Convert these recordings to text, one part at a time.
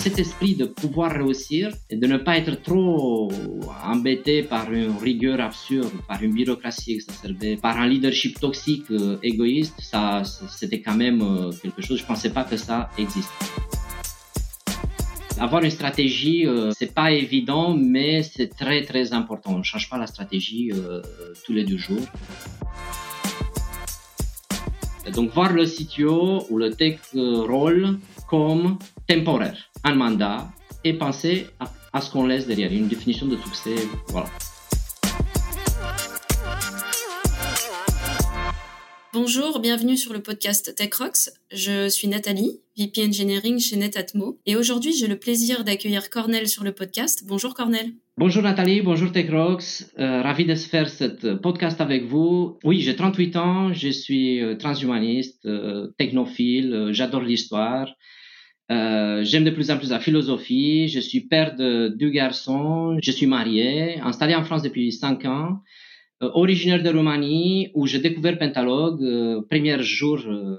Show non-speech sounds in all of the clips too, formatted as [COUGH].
cet esprit de pouvoir réussir et de ne pas être trop embêté par une rigueur absurde, par une bureaucratie exacerbée, par un leadership toxique, euh, égoïste, ça, c'était quand même euh, quelque chose. Je pensais pas que ça existe. Avoir une stratégie, euh, c'est pas évident, mais c'est très très important. On ne change pas la stratégie euh, tous les deux jours. Donc voir le CTO ou le tech role comme temporaire, un mandat, et penser à, ce qu'on laisse derrière, une définition de succès. Voilà. Bonjour, bienvenue sur le podcast TechRox. Je suis Nathalie, VP Engineering chez Netatmo. Et aujourd'hui, j'ai le plaisir d'accueillir Cornel sur le podcast. Bonjour Cornel. Bonjour Nathalie, bonjour TechRox. Euh, ravi de faire ce podcast avec vous. Oui, j'ai 38 ans, je suis euh, transhumaniste, euh, technophile, j'adore l'histoire. J'aime de plus en plus la philosophie. Je suis père de deux garçons. Je suis marié, installé en France depuis 5 ans. Euh, originaire de Roumanie, où j'ai découvert Pentalog. Euh, premier jour euh,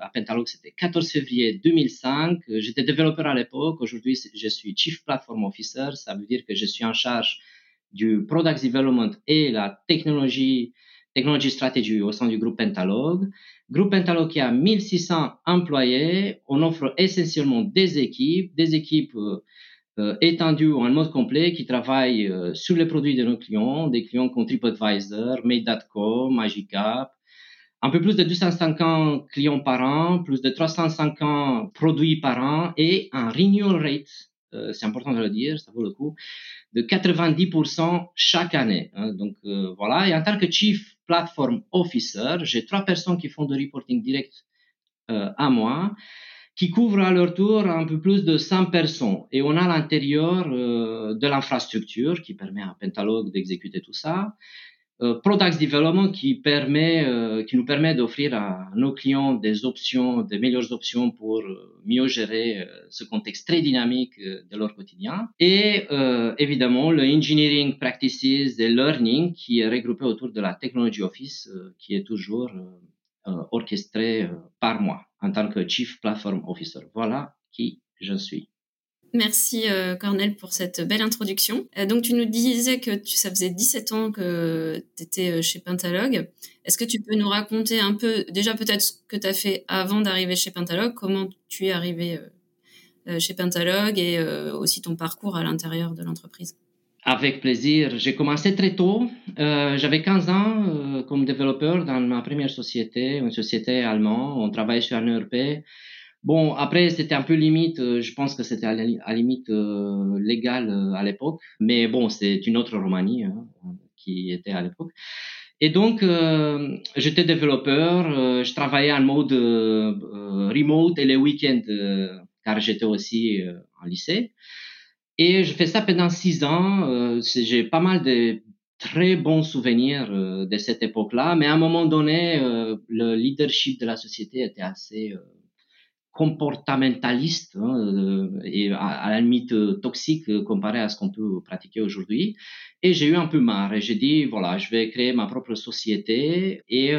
à Pentalog, c'était 14 février 2005. J'étais développeur à l'époque. Aujourd'hui, je suis Chief Platform Officer. Ça veut dire que je suis en charge du Product Development et la technologie, technology strategy au sein du groupe Pentalog. Groupe Pentalog qui a 1600 employés. On offre essentiellement des équipes, des équipes euh, étendu en mode complet qui travaille euh, sur les produits de nos clients, des clients comme TripAdvisor, Made.com, Magicap, un peu plus de 250 clients par an, plus de 350 produits par an et un renewal rate, euh, c'est important de le dire, ça vaut le coup, de 90% chaque année. Hein. donc voilà, et en tant que Chief Platform Officer, j'ai trois personnes qui font de reporting direct à moi qui couvrent à leur tour un peu plus de 100 personnes. Et on a à l'intérieur euh, de l'infrastructure qui permet à Pentalog d'exécuter tout ça. Euh, Product Development qui, permet, euh, qui nous permet d'offrir à nos clients des options, des meilleures options pour euh, mieux gérer euh, ce contexte très dynamique de leur quotidien. Et évidemment, le Engineering Practices et Learning qui est regroupé autour de la Technology Office qui est toujours orchestré par moi en tant que Chief Platform Officer. Voilà qui je suis. Merci euh, Cornel pour cette belle introduction. Euh, donc tu nous disais que ça faisait 17 ans que tu étais euh, chez Pentalog. Est-ce que tu peux nous raconter un peu, déjà peut-être ce que tu as fait avant d'arriver chez Pentalog, comment tu es arrivé chez Pentalog et aussi ton parcours à l'intérieur de l'entreprise? Avec plaisir. J'ai commencé très tôt. J'avais 15 ans comme développeur dans ma première société, une société allemande. On travaillait sur un ERP. Bon, après, c'était un peu limite. Euh, je pense que c'était à la limite euh, légale euh, à l'époque. Mais bon, c'est une autre Roumanie hein, qui était à l'époque. Et donc, euh, j'étais développeur. je travaillais en mode remote et les week-ends, car j'étais aussi en lycée. Et je fais ça pendant six ans. Euh, j'ai pas mal de très bons souvenirs euh, de cette époque-là, mais à un moment donné, euh, le leadership de la société était assez comportementaliste hein, et à, la limite toxique comparé à ce qu'on peut pratiquer aujourd'hui. Et j'ai eu un peu marre et j'ai dit, voilà, je vais créer ma propre société et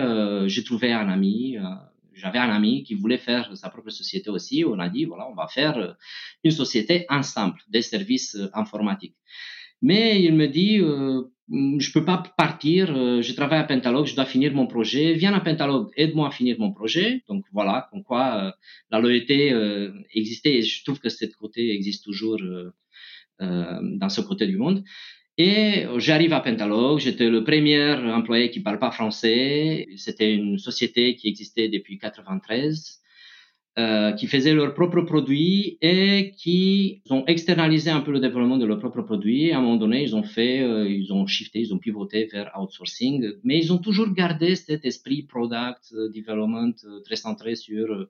j'ai trouvé un ami j'avais un ami qui voulait faire sa propre société aussi. On a dit, voilà, on va faire euh, une société ensemble des services euh, informatiques. Mais il me dit, euh, je peux pas partir, euh, je travaille à Pentalog, je dois finir mon projet. Viens à Pentalog, aide-moi à finir mon projet. Donc voilà, comme quoi la loyauté existait et je trouve que ce côté existe toujours dans ce côté du monde. Et j'arrive à Pentalog, j'étais le premier employé qui parle pas français. C'était une société qui existait depuis 93, euh, qui faisait leurs propres produits et qui ont externalisé un peu le développement de leurs propres produits. À un moment donné, ils ont fait, euh, ils ont shifté, ils ont pivoté vers outsourcing, mais ils ont toujours gardé cet esprit product euh, development euh, très centré sur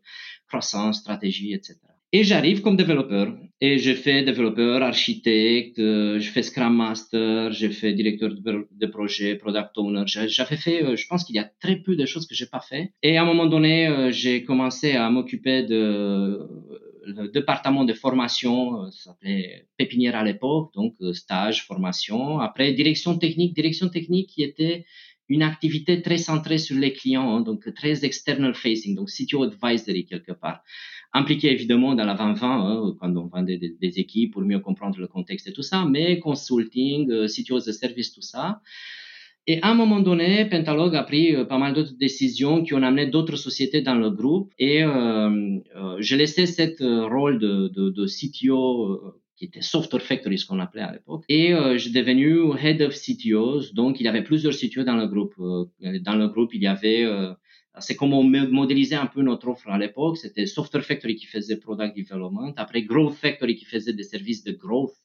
croissance, stratégie, etc. Et j'arrive comme développeur. Et je fais développeur, architecte, euh, je fais Scrum Master, je fais directeur de, projet, Product Owner. J'avais fait, euh, je pense qu'il y a très peu de choses que j'ai pas fait. Et à un moment donné, euh, j'ai commencé à m'occuper de département de formation, ça s'appelait pépinière à l'époque, donc stage, formation. Après, direction technique, direction technique qui était une activité très centrée sur les clients, hein, donc très external facing, donc CTO advisory quelque part impliqué évidemment dans l'avant-vente, hein, quand on vendait des, équipes pour mieux comprendre le contexte et tout ça, mais consulting, euh, CTOs de service, tout ça. Et à un moment donné, Pentalog a pris euh, pas mal d'autres décisions qui ont amené d'autres sociétés dans le groupe. Et euh, euh j'ai laissé ce rôle de, de, de CTO qui était Software Factory, ce qu'on appelait à l'époque. Et euh, j'ai devenu Head of CTOs. Donc, il y avait plusieurs CTOs dans le groupe. dans le groupe, il y avait... c'est comme on modélisait un peu notre offre à l'époque. C'était Software Factory qui faisait Product Development. Après, Growth Factory qui faisait des services de growth.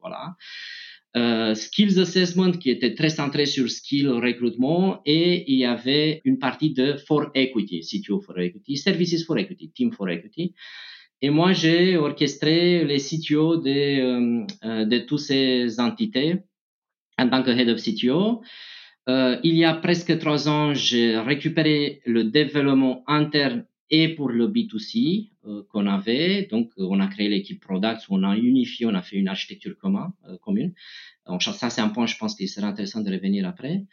voilà. Euh, skills assessment qui était très centré sur skill recrutement et il y avait une partie de for equity, CTO for equity, services for equity, team for equity. Et moi, j'ai orchestré les CTO de, euh, euh, de toutes ces entités en tant que head of CTO. Euh, il y a presque trois ans, j'ai récupéré le développement interne et pour le B2C euh, qu'on avait. Donc, on a créé l'équipe Product, on a unifié, on a fait une architecture commune. Euh, commune. Donc, ça, c'est un point, je pense qu'il serait intéressant de revenir après.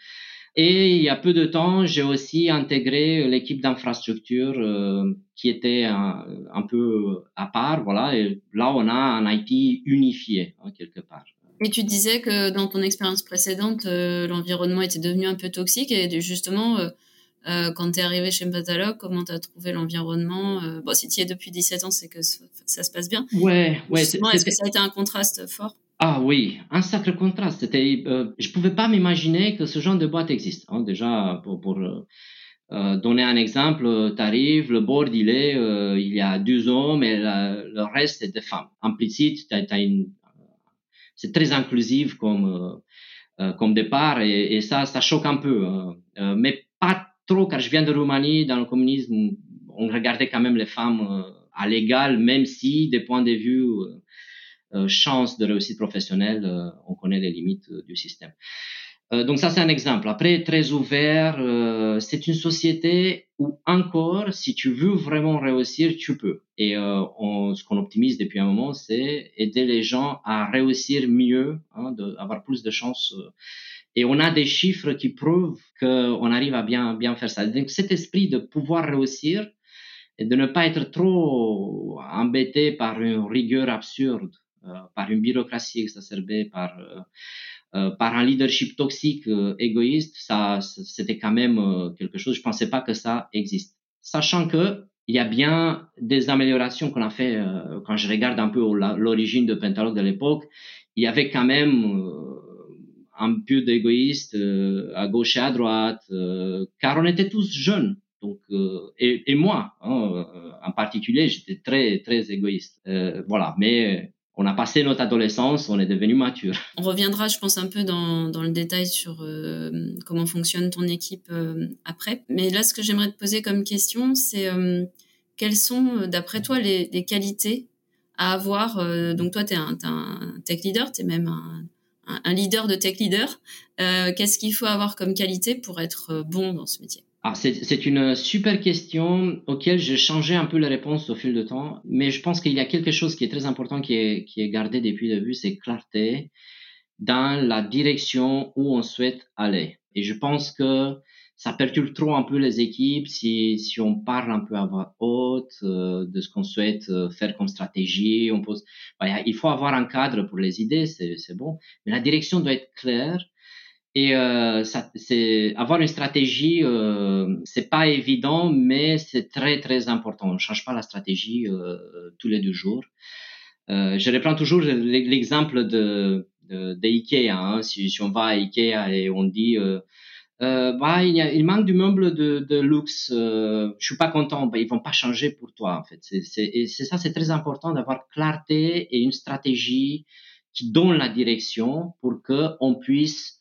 Et il y a peu de temps, j'ai aussi intégré l'équipe d'infrastructure euh, qui était un, un, peu à part. Voilà, et là, on a un IT unifié, hein, quelque part. Et tu disais que dans ton expérience précédente, l'environnement était devenu un peu toxique et justement, euh, quand tu es arrivé chez Mpatalog, comment tu as trouvé l'environnement euh, Bon, si tu y es depuis 17 ans, c'est que ça se passe bien. Ouais, ouais. Est-ce que ça a été un contraste fort? Ah oui, un sacré contraste. C'était, euh, je pouvais pas m'imaginer que ce genre de boîte existe. Hein. Déjà, pour, pour euh, donner un exemple, tu arrives, le board il est, il y a deux hommes et le reste c'est des femmes. Implicite, c'est très inclusif comme comme départ et, et, ça, ça choque un peu. Hein. mais pas trop, car je viens de Roumanie, dans le communisme, on regardait quand même les femmes euh, à l'égal, même si, des points de vue euh, euh chance de réussite professionnelle, euh, on connaît les limites du système. donc ça, c'est un exemple. Après, très ouvert, c'est une société où encore, si tu veux vraiment réussir, tu peux. Et on, ce qu'on optimise depuis un moment, c'est aider les gens à réussir mieux, hein, d'avoir plus de chances et on a des chiffres qui prouvent qu'on arrive à bien, bien faire ça. Donc cet esprit de pouvoir réussir et de ne pas être trop embêté par une rigueur absurde, euh, par une bureaucratie exacerbée, par, euh, euh par un leadership toxique, euh, égoïste, ça, c'était quand même euh, quelque chose. Je pensais pas que ça existe. Sachant que il y a bien des améliorations qu'on a fait quand je regarde un peu l'origine de Pentalog de l'époque. Il y avait quand même un peu d'égoïste euh, à gauche et à droite, euh, car on était tous jeunes. Donc, euh, et, et, moi, hein, en particulier, j'étais très, très égoïste. voilà, mais on a passé notre adolescence, on est devenu mature. [LAUGHS] On reviendra, je pense, un peu dans, dans le détail sur comment fonctionne ton équipe après. Mais là, ce que j'aimerais te poser comme question, c'est quelles sont, d'après toi, les, les, qualités à avoir Donc, toi, tu es, es, un tech leader, tu es même un un leader de tech leader. Euh, qu'est-ce qu'il faut avoir comme qualité pour être euh, bon dans ce métier? Ah, c'est une super question auquel j'ai changé un peu la réponse au fil du temps, mais je pense qu'il y a quelque chose qui est très important qui est, qui est gardé depuis le début, c'est clarté dans la direction où on souhaite aller. Et je pense que ça perturbe trop un peu les équipes si, si on parle un peu à voix haute euh, de ce qu'on souhaite euh, faire comme stratégie. On pose, il faut avoir un cadre pour les idées, c'est bon, mais la direction doit être claire. Et euh, ça, c'est avoir une stratégie, euh, c'est pas évident, mais c'est très très important. On ne change pas la stratégie euh, tous les deux jours. Euh, je reprends toujours l'exemple de, de, de Ikea. Hein. Si, si, on va à Ikea et on dit euh, bah, il, y a, il, manque du meuble de, de luxe, euh, je suis pas content, bah, ils vont pas changer pour toi en fait. C'est ça, c'est très important d'avoir clarté et une stratégie qui donne la direction pour que on puisse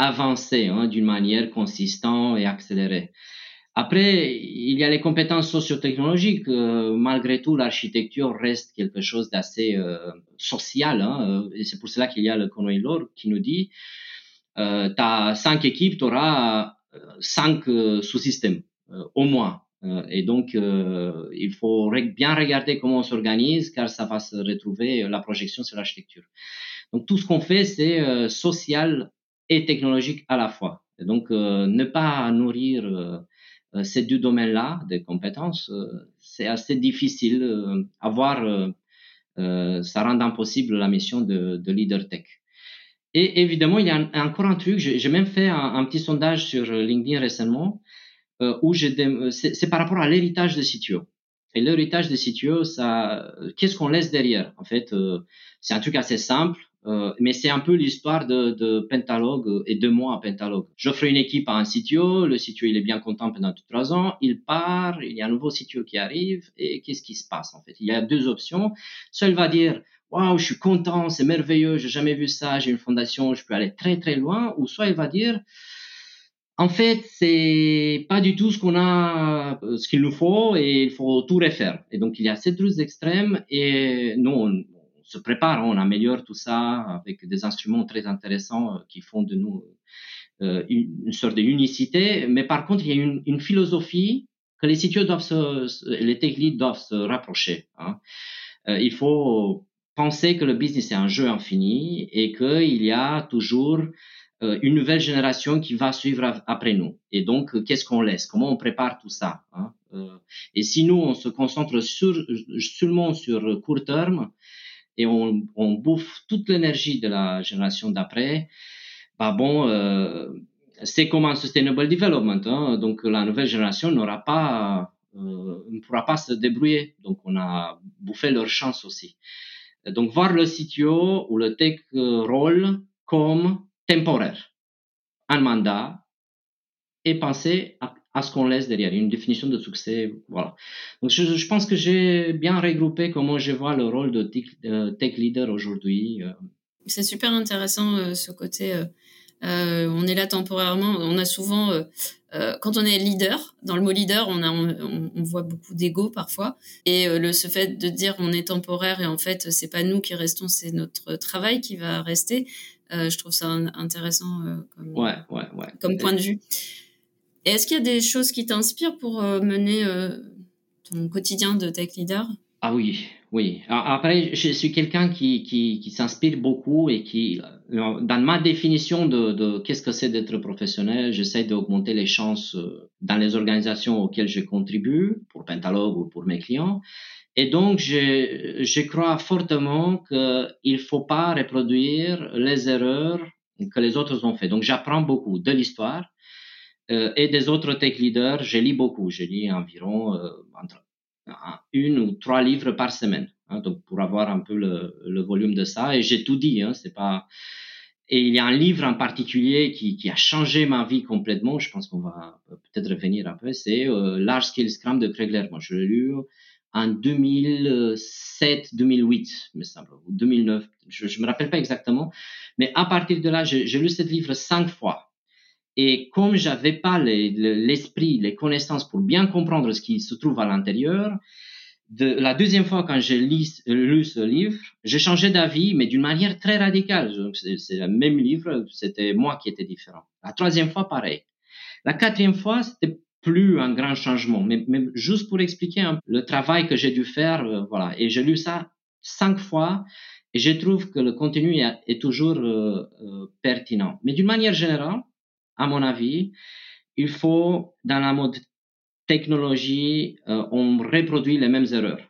avancer hein, d'une manière consistante et accélérée. Après, il y a les compétences sociotechnologiques. Euh, malgré tout, l'architecture reste quelque chose d'assez euh, social. Hein, et c'est pour cela qu'il y a le Conway Lord qui nous dit euh, tu as cinq équipes, tu auras euh, cinq euh, sous-systèmes au moins. et donc, il faut bien regarder comment on s'organise car ça va se retrouver la projection sur l'architecture. Donc, tout ce qu'on fait, c'est social et technologique à la fois. Et donc, ne pas nourrir ces deux domaines-là de compétences, c'est assez difficile à voir. ça rend impossible la mission de, de leader tech. Et évidemment, il y a encore un truc, j'ai même fait un, petit sondage sur LinkedIn récemment, euh, où c'est par rapport à l'héritage de CTO. Et l'héritage de CTO, ça, qu'est-ce qu'on laisse derrière? En fait, euh, c'est un truc assez simple, euh, mais c'est un peu l'histoire de, de Pentalog et de moi à Pentalog. J'offre une équipe à un CTO, le CTO il est bien content pendant deux trois ans, il part, il y a un nouveau CTO qui arrive, et qu'est-ce qui se passe en fait? Il y a deux options. Soit il va dire waouh, je suis content, c'est merveilleux, j'ai jamais vu ça, j'ai une fondation, je peux aller très très loin, ou soit il va dire, en fait, c'est pas du tout ce qu'on a, euh, ce qu'il nous faut, et il faut tout refaire. Et donc il y a ces deux extrêmes, et nous on, se prépare, on améliore tout ça avec des instruments très intéressants euh, qui font de nous euh, une, sorte d'unicité. Mais par contre, il y a une, une philosophie que les CTO doivent se, les tech doivent se rapprocher. Hein. il faut penser que le business est un jeu infini et qu'il y a toujours euh, une nouvelle génération qui va suivre après nous. Et donc, euh, qu'est-ce qu'on laisse? Comment on prépare tout ça hein euh, Et si nous, on se concentre seulement sur court terme et on, bouffe toute l'énergie de la génération d'après, bah bon, euh, c'est comme un sustainable development. Hein donc, la nouvelle génération n'aura pas, euh, ne pourra pas se débrouiller. Donc, on a bouffé leur chance aussi. Donc, voir le CTO ou le tech role comme temporaire, un mandat, et penser à, ce qu'on laisse derrière, une définition de succès. Voilà. Donc, je, pense que j'ai bien regroupé comment je vois le rôle de tech, leader aujourd'hui. Euh. C'est super intéressant euh, ce côté. Euh, on est là temporairement. On a souvent euh, quand on est leader, dans le mot leader, on, a, on, on voit beaucoup d'ego parfois. Et euh, le, ce fait de dire on est temporaire et en fait, c'est pas nous qui restons, c'est notre travail qui va rester. Euh, je trouve ça intéressant euh, comme, ouais, ouais, ouais. comme point de vue. Est-ce qu'il y a des choses qui t'inspirent pour mener ton quotidien de tech leader? Ah oui, oui. Après, je suis quelqu'un qui, qui, s'inspire beaucoup et qui, euh, dans ma définition de, qu'est-ce que c'est d'être professionnel, j'essaie d'augmenter les chances euh, dans les organisations auxquelles je contribue, pour Pentalog ou pour mes clients. Et donc, je, je crois fortement qu'il ne faut pas reproduire les erreurs que les autres ont fait. Donc, j'apprends beaucoup de l'histoire euh, et des autres tech leaders. Je lis beaucoup. Je lis environ euh, entre une ou trois livres par semaine. Hein, donc pour avoir un peu le, volume de ça. Et j'ai tout dit. Hein, c'est pas. Et il y a un livre en particulier qui, a changé ma vie complètement. Je pense qu'on va peut-être revenir un peu. C'est euh, Large Scale Scrum de Craig Moi, je l'ai lu en 2007-2008, me semble, ou 2009. Je, je me rappelle pas exactement. Mais à partir de là, j'ai lu ce livre cinq fois. Et comme j'avais pas l'esprit, les, connaissances pour bien comprendre ce qui se trouve à l'intérieur, de, la deuxième fois quand j'ai lu, lu, ce livre, j'ai changé d'avis, mais d'une manière très radicale. C'est le même livre, c'était moi qui étais différent. La troisième fois, pareil. La quatrième fois, c'était plus un grand changement, mais, juste pour expliquer le travail que j'ai dû faire, euh, voilà. Et j'ai lu ça cinq fois, et je trouve que le contenu est, est toujours euh, euh, pertinent. Mais d'une manière générale, à mon avis, il faut, dans la mode technologie, euh, on reproduit les mêmes erreurs.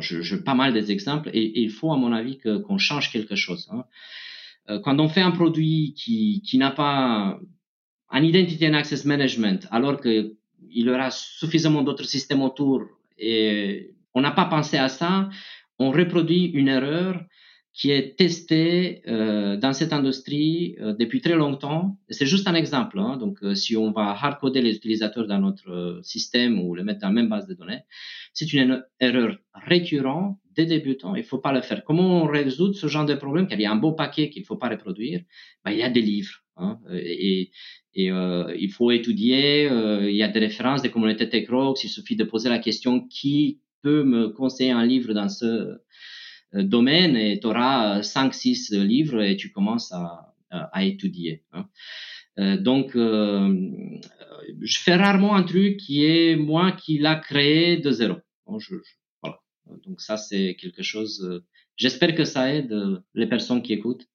je, je pas mal des exemples et, il faut, à mon avis, qu'on change quelque chose. Hein. Euh, quand on fait un produit qui, qui n'a pas un identity and access management, alors qu'il y aura suffisamment d'autres systèmes autour et on n'a pas pensé à ça, on reproduit une erreur qui est testé euh, dans cette industrie euh, depuis très longtemps. C'est juste un exemple. Hein. Donc, euh, si on va hardcoder les utilisateurs dans notre euh, système ou les mettre dans la même base de données, c'est une erreur récurrente des débutants. Il faut pas le faire. Comment on résout ce genre de problème? Car il y a un beau paquet qu'il faut pas reproduire. Ben, il y a des livres. Hein, et, et il faut étudier. il y a des références des communautés TechRox. Il suffit de poser la question qui peut me conseiller un livre dans ce euh, domaine et tu auras 5-6 livres et tu commences à, à, étudier. Hein. Euh, donc, euh, je fais rarement un truc qui est moi qui l'a créé de zéro. je. Donc ça, c'est quelque chose. J'espère que ça aide les personnes qui écoutent.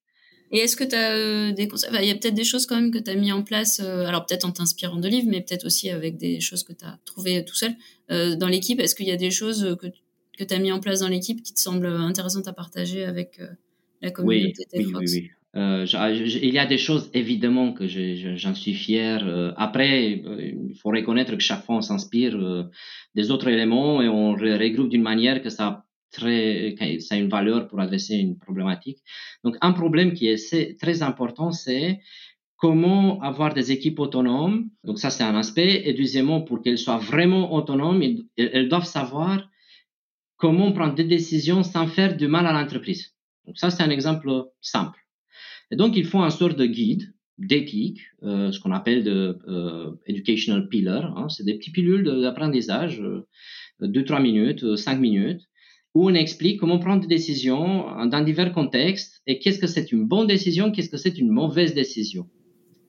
Et est-ce que tu as des conseils? Il y a peut-être des choses quand même que tu as mis en place, alors peut-être en t'inspirant de livres, mais peut-être aussi avec des choses que tu as trouvées tout seul dans l'équipe. Est-ce qu'il y a des choses que, que tu as mis en place dans l'équipe qui te semblent intéressantes à partager avec la communauté oui, oui, oui, euh, il y a des choses évidemment que j'en suis fier. Euh, après, euh, il faut reconnaître que chaque fois on s'inspire des autres éléments et on regroupe d'une manière que ça a, très, ça a une valeur pour adresser une problématique. Donc un problème qui est très important, c'est comment avoir des équipes autonomes. Donc ça c'est un aspect. Et deuxièmement, pour qu'elles soient vraiment autonomes, elles doivent savoir comment prendre des décisions sans faire du mal à l'entreprise. Donc ça c'est un exemple simple. Et donc, ils font un sort de guide d'éthique, euh, ce qu'on appelle de euh, educational pillar. Hein, c'est des petits pilules d'apprentissage, euh, deux, trois minutes, euh, cinq minutes, où on explique comment prendre des décisions dans divers contextes et qu'est-ce que c'est une bonne décision, qu'est-ce que c'est une mauvaise décision.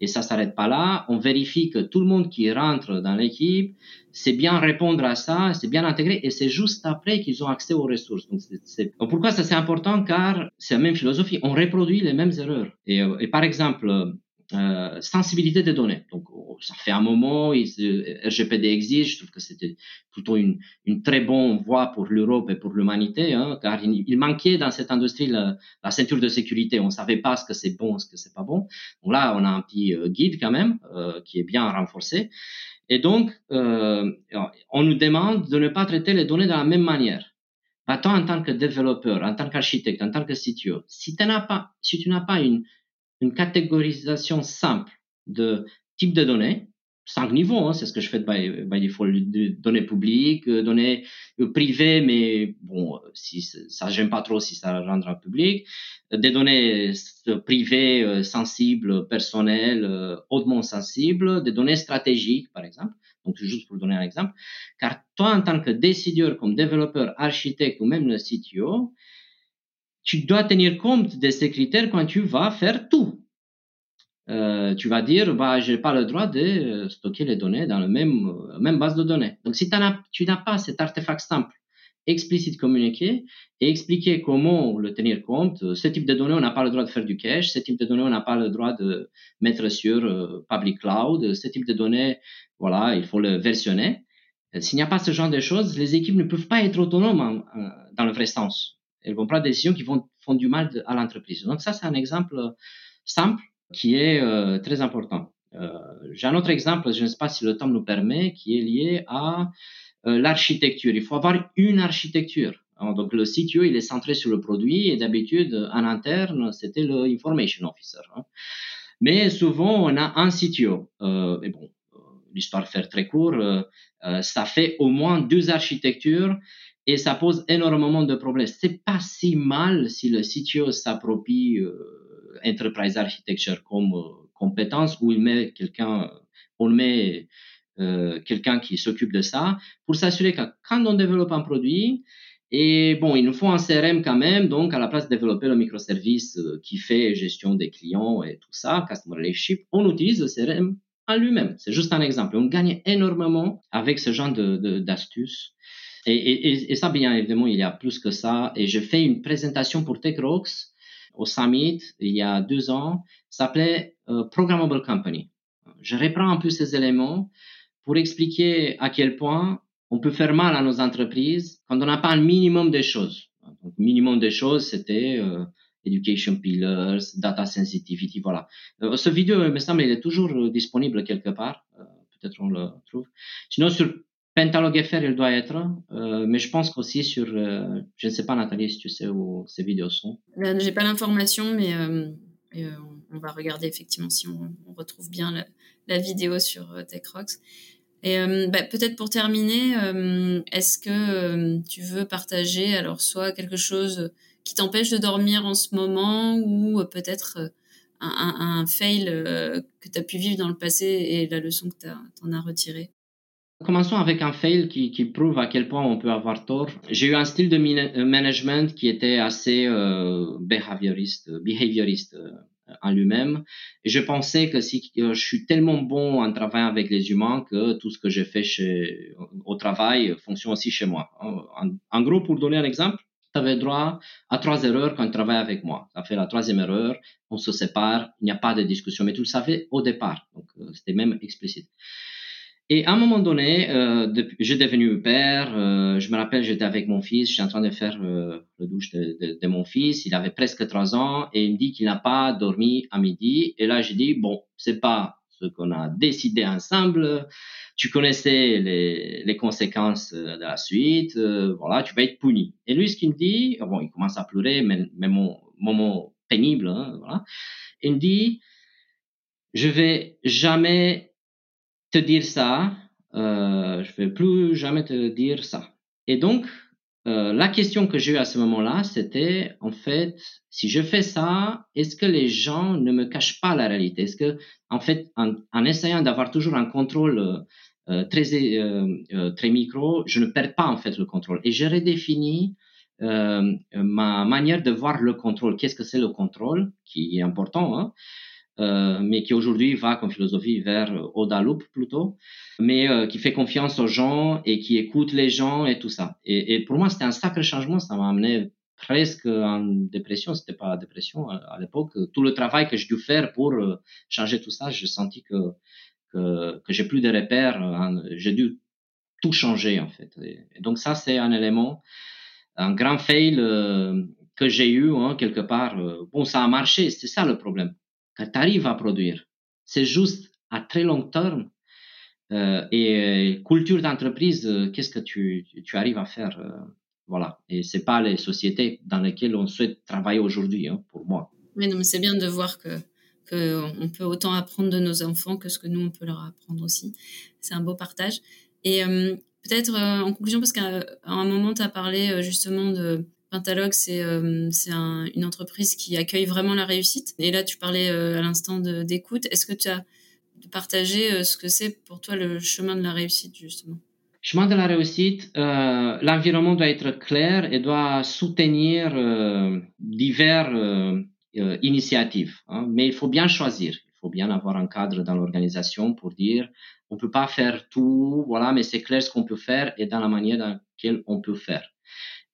Et ça s'arrête pas là. On vérifie que tout le monde qui rentre dans l'équipe sait bien répondre à ça, c'est bien intégré, et c'est juste après qu'ils ont accès aux ressources. Pourquoi ça c'est important? Car c'est la même philosophie. On reproduit les mêmes erreurs. Et, euh, et par exemple, euh, sensibilité des données. Donc, oh, ça fait un moment, il, RGPD existe. Je trouve que c'était plutôt une, une, très bonne voie pour l'Europe et pour l'humanité, hein, car il, manquait dans cette industrie la, la, ceinture de sécurité. On savait pas ce que c'est bon, ce que c'est pas bon. Donc là, on a un petit euh, guide quand même euh, qui est bien renforcé. Et donc, euh, on nous demande de ne pas traiter les données de la même manière. Bah, toi, en tant que développeur, en tant qu'architecte, en tant que CTO, si, pas, si tu n'as pas une une catégorisation simple de type de données, cinq niveaux, hein, c'est ce que je fais by, by de données publiques, euh, données euh, privées, mais bon, si ça j'aime pas trop si ça rendra public, euh, des données privées, sensibles, personnelles, hautement sensibles, des données stratégiques, par exemple. Donc, juste pour donner un exemple. Car toi, en tant que décideur, comme développeur, architecte ou même le CTO, tu dois tenir compte de ces critères quand tu vas faire tout. Euh, tu vas dire, bah, j'ai pas le droit de euh, stocker les données dans la même, euh, même base de données. Donc, si tu n'as pas cet artefact simple, explicite communiqué et expliquer comment le tenir compte. Ce type de données, on n'a pas le droit de faire du cache. Ce type de données, on n'a pas le droit de mettre sur public cloud. Ce type de données, voilà, il faut le versionner. S'il n'y a pas ce genre de choses, les équipes ne peuvent pas être autonomes dans le vrai sens elles vont prendre des décisions qui vont, font du mal à l'entreprise. Donc ça, c'est un exemple simple qui est euh, très important. Euh, J'ai un autre exemple, je ne sais pas si le temps nous permet, qui est lié à euh, l'architecture. Il faut avoir une architecture. donc le CTO, il est centré sur le produit et d'habitude, en interne, c'était le information officer. Hein. Mais souvent, on a un CTO. Et bon, l'histoire faire très court, ça fait au moins deux architectures et ça pose énormément de problèmes. C'est pas si mal si le CTO s'approprie euh, enterprise architecture comme euh, compétence où il met quelqu'un, on met euh, quelqu'un qui s'occupe de ça pour s'assurer que quand on développe un produit, et bon, il nous faut un CRM quand même, donc à la place de développer le microservice euh, qui fait gestion des clients et tout ça, customer relationship, on utilise le CRM en lui-même. C'est juste un exemple. On gagne énormément avec ce genre de d'astuces. Et, et, et, ça, bien évidemment, il y a plus que ça. Et je fais une présentation pour TechRox au Summit il y a deux ans. S'appelait euh, Programmable Company. Je reprends un peu ces éléments pour expliquer à quel point on peut faire mal à nos entreprises quand on n'a pas un minimum de choses. Donc, minimum de choses, c'était euh, education pillars, data sensitivity, voilà. Euh, ce vidéo, il me semble, il est toujours disponible quelque part. Euh, peut-être on le trouve. Sinon, sur Pentalog FR, il doit être, euh, mais je pense qu'aussi sur, euh, je ne sais pas Nathalie si tu sais où ces vidéos sont. Là, j'ai pas l'information, mais euh, on va regarder effectivement si on, retrouve bien la, vidéo sur TechRox. Et bah, peut-être pour terminer, est-ce que tu veux partager alors soit quelque chose qui t'empêche de dormir en ce moment ou peut-être un, un, fail que tu as pu vivre dans le passé et la leçon que tu en as retirée? Commençons avec un fail qui, qui, prouve à quel point on peut avoir tort. J'ai eu un style de euh, management qui était assez euh, behavioriste, behavioriste euh, en lui-même. Je pensais que si je suis tellement bon en travaillant avec les humains que tout ce que j'ai fait chez, au travail fonctionne aussi chez moi. En, gros, pour donner un exemple, tu avais droit à trois erreurs quand tu travailles avec moi. Tu as fait la troisième erreur, on se sépare, il n'y a pas de discussion. Mais tu le savais au départ, donc euh, c'était même explicite. Et à un moment donné, euh, j'ai devenu père. Euh, je me rappelle, j'étais avec mon fils, j'étais en train de faire euh, le douche de, de, de, mon fils. Il avait presque trois ans et il me dit qu'il n'a pas dormi à midi. Et là, j'ai dit bon, c'est pas ce qu'on a décidé ensemble. Tu connaissais les, les conséquences de la suite. Euh, voilà, tu vas être puni. Et lui, ce qu'il me dit, bon, il commence à pleurer, mais, mais mon moment pénible, hein, voilà. Il me dit, je vais jamais te dire ça, euh, je vais plus jamais te dire ça. Et donc, euh, la question que j'ai eue à ce moment-là, c'était en fait, si je fais ça, est-ce que les gens ne me cachent pas la réalité? Est-ce que, en fait, en, essayant d'avoir toujours un contrôle euh, très euh, euh, très micro, je ne perds pas en fait le contrôle. Et j'ai redéfini ma manière de voir le contrôle. Qu'est-ce que c'est le contrôle, qui est important hein? Mais qui aujourd'hui va comme philosophie vers Oda Loop plutôt, mais euh, qui fait confiance aux gens et qui écoute les gens et tout ça. Et, et pour moi, c'était un sacré changement. Ça m'a amené presque en dépression. C'était pas dépression à, l'époque. Tout le travail que j'ai dû faire pour euh, changer tout ça, j'ai senti que que, que j'ai plus de repères. Hein. J'ai dû tout changer en fait. Et, donc ça, c'est un élément, un grand fail euh, que j'ai eu hein, quelque part. Bon, ça a marché. C'est ça le problème que tu arrives à produire. C'est juste à très long terme. Et culture d'entreprise, qu'est-ce que tu, arrives à faire Voilà. Et c'est pas les sociétés dans lesquelles on souhaite travailler aujourd'hui, hein, pour moi. Oui, non, mais c'est bien de voir que, que on peut autant apprendre de nos enfants que ce que nous on peut leur apprendre aussi. C'est un beau partage. Et euh, peut-être euh, en conclusion, parce qu'à un moment tu as parlé euh, justement de Pentalogue, c'est euh, un, une entreprise qui accueille vraiment la réussite. Et là, tu parlais euh, à l'instant d'écoute. Est-ce que tu as partagé euh, ce que c'est pour toi le chemin de la réussite, justement? Chemin de la réussite, l'environnement doit être clair et doit soutenir divers initiatives. Hein, mais il faut bien choisir. Il faut bien avoir un cadre dans l'organisation pour dire on peut pas faire tout, voilà, mais c'est clair ce qu'on peut faire et dans la manière dans laquelle on peut faire.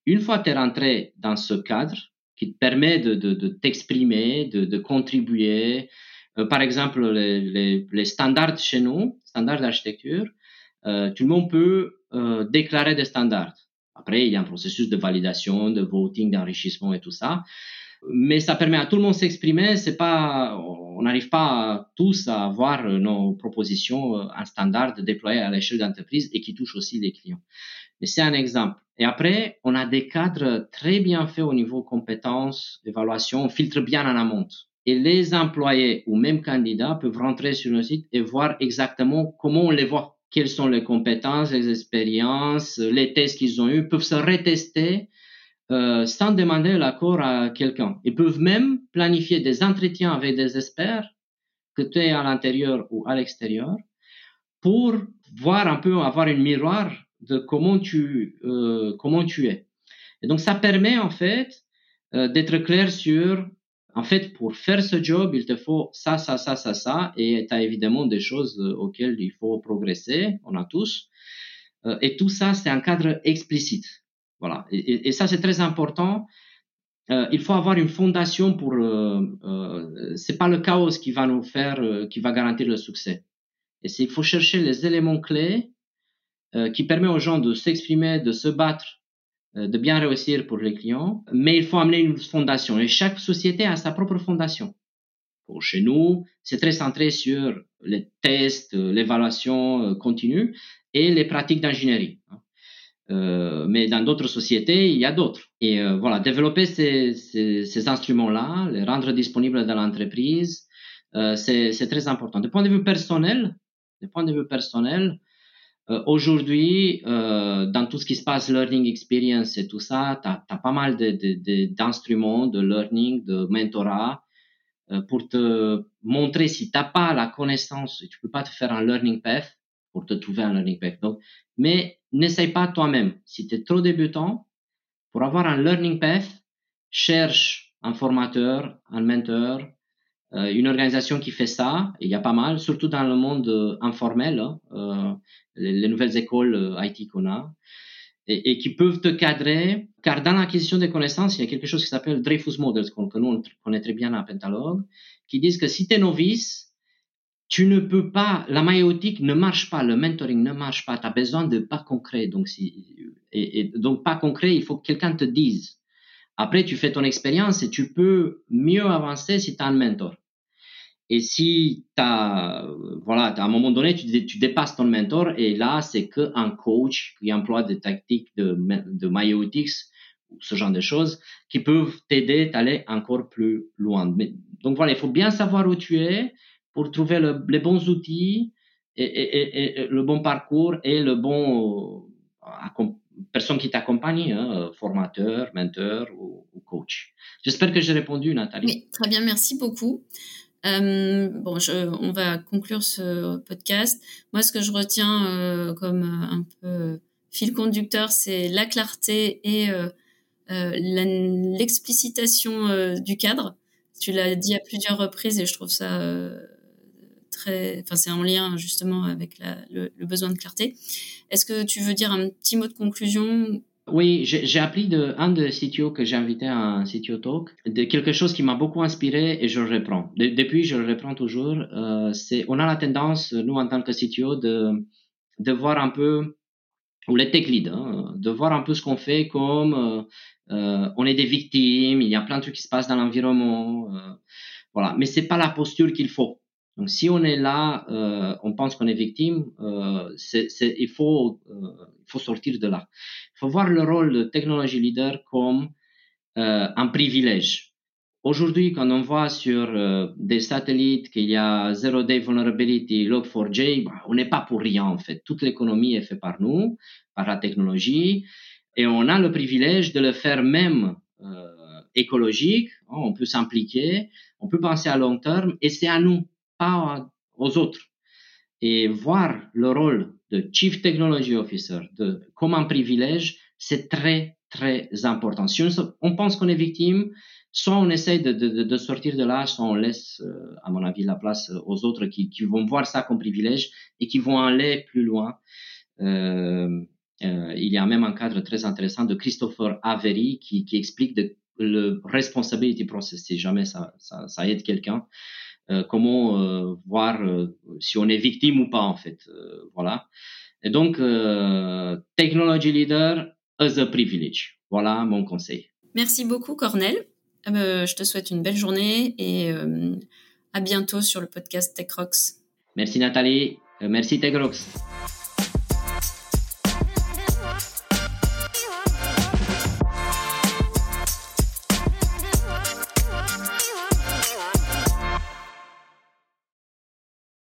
Une fois que tu es rentré dans ce cadre qui te permet de, de, de t'exprimer, de, de, contribuer, euh, par exemple, les, les, les, standards chez nous, standards d'architecture, euh, tout le monde peut euh, déclarer des standards. Après, il y a un processus de validation, de voting, d'enrichissement et tout ça. Mais ça permet à tout le monde s'exprimer. C'est pas, on n'arrive pas tous à avoir nos propositions en standard déployées à l'échelle d'entreprise et qui touchent aussi les clients. Mais c'est un exemple. Et après, on a des cadres très bien faits au niveau compétences, évaluation, on filtre bien en amont. Et les employés ou même candidats peuvent rentrer sur le site et voir exactement comment on les voit. Quelles sont les compétences, les expériences, les tests qu'ils ont eus, peuvent se retester euh, sans demander l'accord à quelqu'un. Ils peuvent même planifier des entretiens avec des experts, que tu es à l'intérieur ou à l'extérieur, pour voir un peu, avoir une miroir de comment tu, euh, comment tu es. Et donc, ça permet en fait euh, d'être clair sur, en fait, pour faire ce job, il te faut ça, ça, ça, ça, ça, et tu as évidemment des choses euh, auxquelles il faut progresser, on a tous. Euh, et tout ça, c'est un cadre explicite. Voilà. Et, et, ça, c'est très important. Euh, il faut avoir une fondation pour. Euh, c'est pas le chaos qui va nous faire, qui va garantir le succès. Et il faut chercher les éléments clés qui permet aux gens de s'exprimer, de se battre, euh, de bien réussir pour les clients, mais il faut amener une fondation. Et chaque société a sa propre fondation. Pour chez nous, c'est très centré sur les tests, euh, l'évaluation continue et les pratiques d'ingénierie. Euh, mais dans d'autres sociétés, il y a d'autres. Et euh, voilà, développer ces, ces, ces instruments-là, les rendre disponibles dans l'entreprise, euh, c'est très important. Du point de vue personnel, du point de vue personnel, euh, Aujourd'hui, euh, dans tout ce qui se passe, learning experience et tout ça, tu as, as, pas mal d'instruments de, de, de, learning, de mentorat euh, pour te montrer si tu n'as pas la connaissance, tu peux pas te faire un learning path pour te trouver un learning path. Donc, mais n'essaye pas toi-même. Si tu es trop débutant, pour avoir un learning path, cherche un formateur, un mentor, une organisation qui fait ça, il y a pas mal, surtout dans le monde euh, informel, hein, euh, les, les, nouvelles écoles IT qu'on a. et, qui peuvent te cadrer. Car dans l'acquisition des connaissances, il y a quelque chose qui s'appelle Dreyfus Models, que nous on connaît très bien à Pentalogue, qui disent que si tu es novice, tu ne peux pas, la maïotique ne marche pas, le mentoring ne marche pas, tu as besoin de pas concret. Donc, si, et, donc pas concret, il faut que quelqu'un te dise. Après, tu fais ton expérience et tu peux mieux avancer si tu as un mentor. Et si tu as, voilà, à un moment donné, tu, dépasses ton mentor et là, c'est qu'un coach qui emploie des tactiques de, de maïotics, ce genre de choses, qui peuvent t'aider à aller encore plus loin. donc voilà, il faut bien savoir où tu es pour trouver les bons outils et, le bon parcours et le bon euh, personne qui t'accompagne, hein, formateur, mentor ou, ou coach. J'espère que j'ai répondu, Nathalie. Oui, très bien, merci beaucoup. Euh, bon, je, on va conclure ce podcast. Moi, ce que je retiens euh, comme euh, un peu fil conducteur, c'est la clarté et euh, l'explicitation du cadre. Tu l'as dit à plusieurs reprises et je trouve ça très, enfin, c'est en lien justement avec la, le, besoin de clarté. Est-ce que tu veux dire un petit mot de conclusion oui, j'ai appris de un de CTO que j'ai invité à un CTO Talk, de quelque chose qui m'a beaucoup inspiré et je le reprends. depuis, je le reprends toujours. Euh, c'est, on a la tendance, nous en tant que CTO, de, de voir un peu, ou les tech leads, hein, de voir un peu ce qu'on fait comme euh, euh, on est des victimes, il y a plein de trucs qui se passent dans l'environnement, euh, voilà. Mais c'est pas la posture qu'il faut. Donc, si on est là, euh, on pense qu'on est victime, euh, c'est, c'est, il, faut, euh, faut sortir de là. Il faut voir le rôle de technologie leader comme euh, un privilège. Aujourd'hui, quand on voit sur euh, des satellites qu'il y a zero day vulnerability, log4j, bah, on n'est pas pour rien en fait. Toute l'économie est faite par nous, par la technologie, et on a le privilège de le faire même euh, écologique. On peut s'impliquer, on peut penser à long terme, et c'est à nous aux autres. Et voir le rôle de Chief Technology Officer de, comme un privilège, c'est très, très important. Si on, pense qu'on est victime, soit on essaie de, de, sortir de là, soit on laisse, euh, à mon avis, la place aux autres qui, qui, vont voir ça comme privilège et qui vont aller plus loin. Euh, euh, il y a même un cadre très intéressant de Christopher Avery qui, qui explique de, le responsibility process, si jamais ça, ça aide quelqu'un. Euh, comment euh, voir euh, si on est victime ou pas en fait. voilà. Et donc, technology leader as a privilege. Voilà mon conseil. Merci beaucoup, Cornel. je te souhaite une belle journée et à bientôt sur le podcast TechRox. Merci Nathalie. merci TechRox.